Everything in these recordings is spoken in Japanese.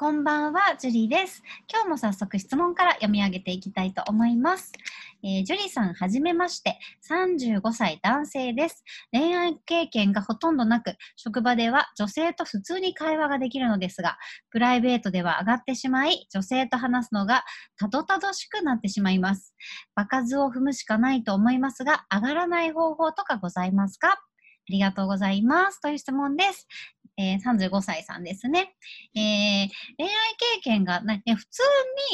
こんばんは、ジュリーです。今日も早速質問から読み上げていきたいと思います。えー、ジュリーさん、はじめまして。35歳男性です。恋愛経験がほとんどなく、職場では女性と普通に会話ができるのですが、プライベートでは上がってしまい、女性と話すのがたどたどしくなってしまいます。場数を踏むしかないと思いますが、上がらない方法とかございますか？ありがとうございます。という質問です。えー、35歳さんですね。えー、恋愛経験が、ね、普通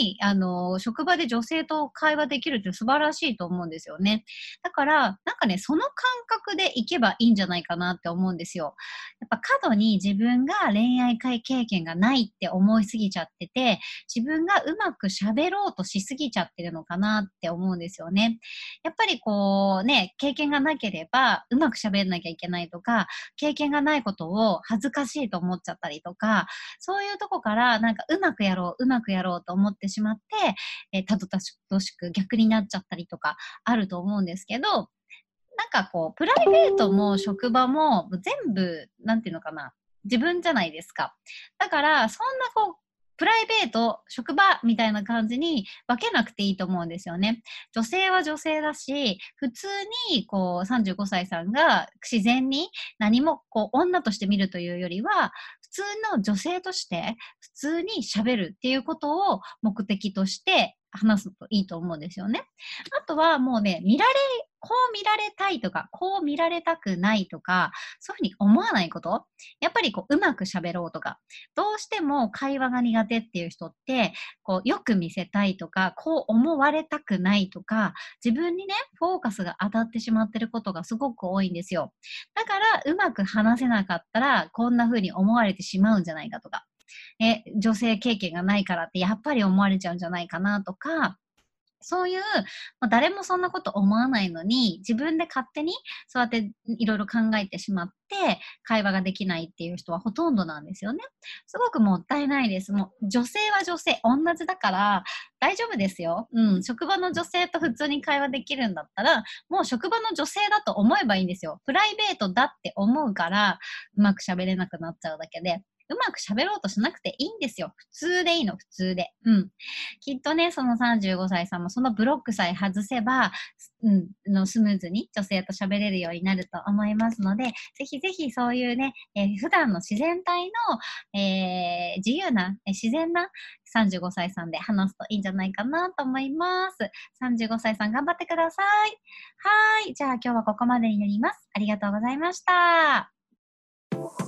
に、あの、職場で女性と会話できるって素晴らしいと思うんですよね。だから、なんかね、その感覚でいけばいいんじゃないかなって思うんですよ。やっぱ過度に自分が恋愛会経験がないって思いすぎちゃってて、自分がうまく喋ろうとしすぎちゃってるのかなって思うんですよね。やっぱりこうね、経験がなければうまく喋んなきゃいけないとか、経験がないことを恥ずかしいと思っちゃったりとか、そういうとこからなんかうまくやろう、うまくやろうと思ってしまって、えー、たどたどしく逆になっちゃったりとかあると思うんですけど、なんかこう、プライベートも職場も全部、なんていうのかな、自分じゃないですか。だから、そんなこう、プライベート、職場みたいな感じに分けなくていいと思うんですよね。女性は女性だし、普通にこう35歳さんが自然に何もこう女として見るというよりは、普通の女性として普通に喋るっていうことを目的として話すといいと思うんですよね。あとはもうね、見られこう見られたいとか、こう見られたくないとか、そういうふうに思わないこと？やっぱりこう、うまく喋ろうとか、どうしても会話が苦手っていう人って、こう、よく見せたいとか、こう思われたくないとか、自分にね、フォーカスが当たってしまってることがすごく多いんですよ。だから、うまく話せなかったら、こんな風に思われてしまうんじゃないかとか。え、女性経験がないからってやっぱり思われちゃうんじゃないかなとか、そういう、まあ、誰もそんなこと思わないのに、自分で勝手にそうやっていろいろ考えてしまって、会話ができないっていう人はほとんどなんですよね。すごくもったいないです。もう女性は女性、同じだから大丈夫ですよ。うん。職場の女性と普通に会話できるんだったら、もう職場の女性だと思えばいいんですよ。プライベートだって思うから、うまく喋れなくなっちゃうだけで。うまく喋ろうとしなくていいんですよ。普通でいいの、普通で。うん。きっとね、その35歳さんもそのブロックさえ外せば、うん、のスムーズに女性と喋れるようになると思いますので、ぜひぜひそういうね、えー、普段の自然体の、えー、自由な、えー、自然な35歳さんで話すといいんじゃないかなと思います。35歳さん頑張ってください。はい。じゃあ今日はここまでになります。ありがとうございました。